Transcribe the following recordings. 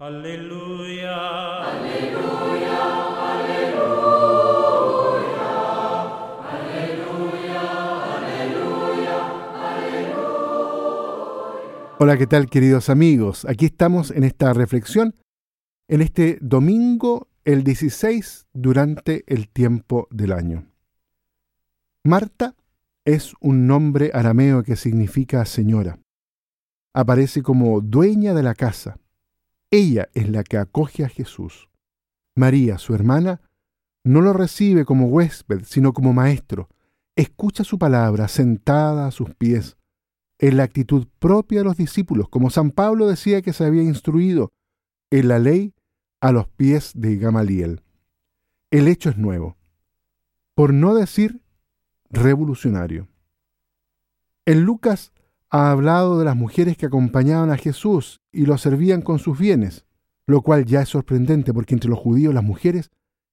Aleluya. Aleluya. Aleluya. Hola, ¿qué tal queridos amigos? Aquí estamos en esta reflexión, en este domingo, el 16, durante el tiempo del año. Marta es un nombre arameo que significa señora. Aparece como dueña de la casa. Ella es la que acoge a Jesús. María, su hermana, no lo recibe como huésped, sino como maestro. Escucha su palabra sentada a sus pies en la actitud propia de los discípulos, como San Pablo decía que se había instruido en la ley a los pies de Gamaliel. El hecho es nuevo, por no decir revolucionario. En Lucas ha hablado de las mujeres que acompañaban a Jesús y lo servían con sus bienes, lo cual ya es sorprendente porque entre los judíos las mujeres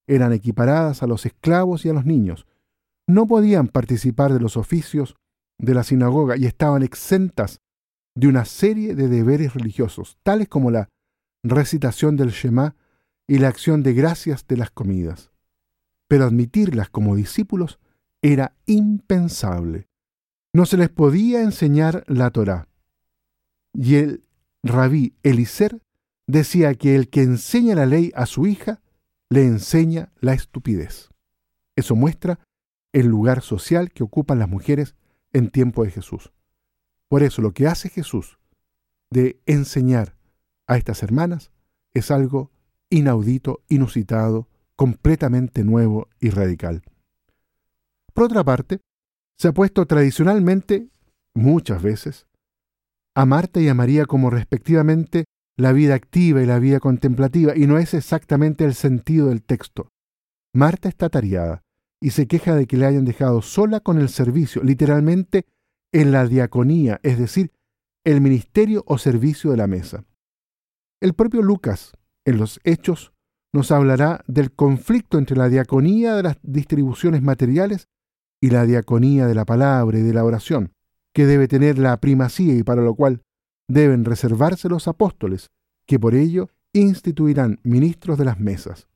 eran equiparadas a los esclavos y a los niños. No podían participar de los oficios de la sinagoga y estaban exentas de una serie de deberes religiosos, tales como la recitación del Shema y la acción de gracias de las comidas. Pero admitirlas como discípulos era impensable. No se les podía enseñar la Torá. Y el rabí Elicer decía que el que enseña la ley a su hija le enseña la estupidez. Eso muestra el lugar social que ocupan las mujeres en tiempo de Jesús. Por eso lo que hace Jesús de enseñar a estas hermanas es algo inaudito, inusitado, completamente nuevo y radical. Por otra parte, se ha puesto tradicionalmente, muchas veces, a Marta y a María como respectivamente la vida activa y la vida contemplativa, y no es exactamente el sentido del texto. Marta está tareada, y se queja de que le hayan dejado sola con el servicio, literalmente en la diaconía, es decir, el ministerio o servicio de la mesa. El propio Lucas, en los Hechos, nos hablará del conflicto entre la diaconía de las distribuciones materiales y la diaconía de la palabra y de la oración, que debe tener la primacía y para lo cual deben reservarse los apóstoles, que por ello instituirán ministros de las mesas,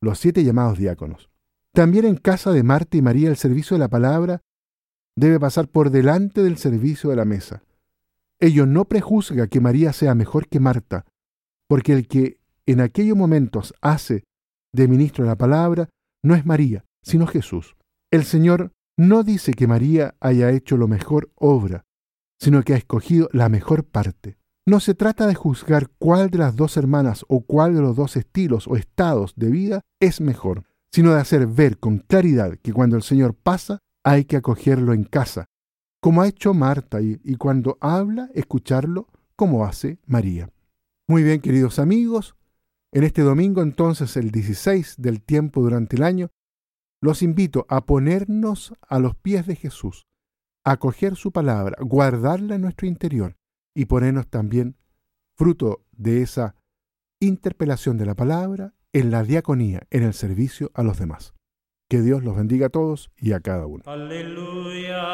los siete llamados diáconos. También en casa de Marta y María el servicio de la palabra debe pasar por delante del servicio de la mesa. Ello no prejuzga que María sea mejor que Marta, porque el que en aquellos momentos hace de ministro de la palabra no es María, sino Jesús. El Señor no dice que María haya hecho lo mejor obra, sino que ha escogido la mejor parte. No se trata de juzgar cuál de las dos hermanas o cuál de los dos estilos o estados de vida es mejor sino de hacer ver con claridad que cuando el Señor pasa hay que acogerlo en casa, como ha hecho Marta, y, y cuando habla, escucharlo como hace María. Muy bien, queridos amigos, en este domingo entonces, el 16 del tiempo durante el año, los invito a ponernos a los pies de Jesús, a acoger su palabra, guardarla en nuestro interior y ponernos también fruto de esa interpelación de la palabra en la diaconía, en el servicio a los demás. Que Dios los bendiga a todos y a cada uno. Aleluya.